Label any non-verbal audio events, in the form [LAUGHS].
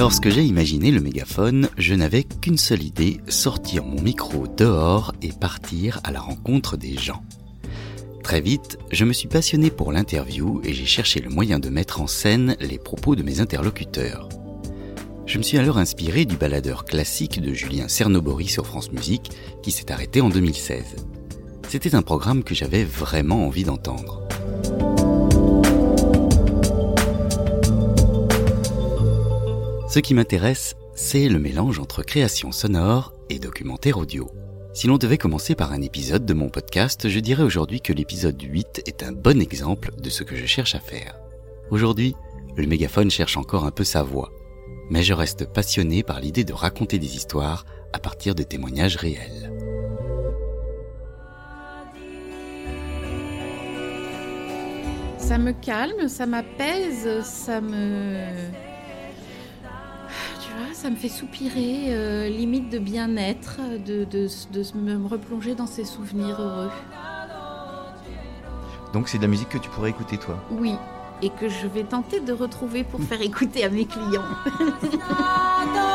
Lorsque j'ai imaginé le mégaphone, je n'avais qu'une seule idée, sortir mon micro dehors et partir à la rencontre des gens. Très vite, je me suis passionné pour l'interview et j'ai cherché le moyen de mettre en scène les propos de mes interlocuteurs. Je me suis alors inspiré du baladeur classique de Julien Cernobori sur France Musique qui s'est arrêté en 2016. C'était un programme que j'avais vraiment envie d'entendre. Ce qui m'intéresse, c'est le mélange entre création sonore et documentaire audio. Si l'on devait commencer par un épisode de mon podcast, je dirais aujourd'hui que l'épisode 8 est un bon exemple de ce que je cherche à faire. Aujourd'hui, le mégaphone cherche encore un peu sa voix, mais je reste passionné par l'idée de raconter des histoires à partir de témoignages réels. Ça me calme, ça m'apaise, ça me ça me fait soupirer, euh, limite de bien-être, de, de, me replonger dans ces souvenirs heureux. Donc c'est de la musique que tu pourrais écouter toi? Oui, et que je vais tenter de retrouver pour faire écouter à mes clients. [LAUGHS]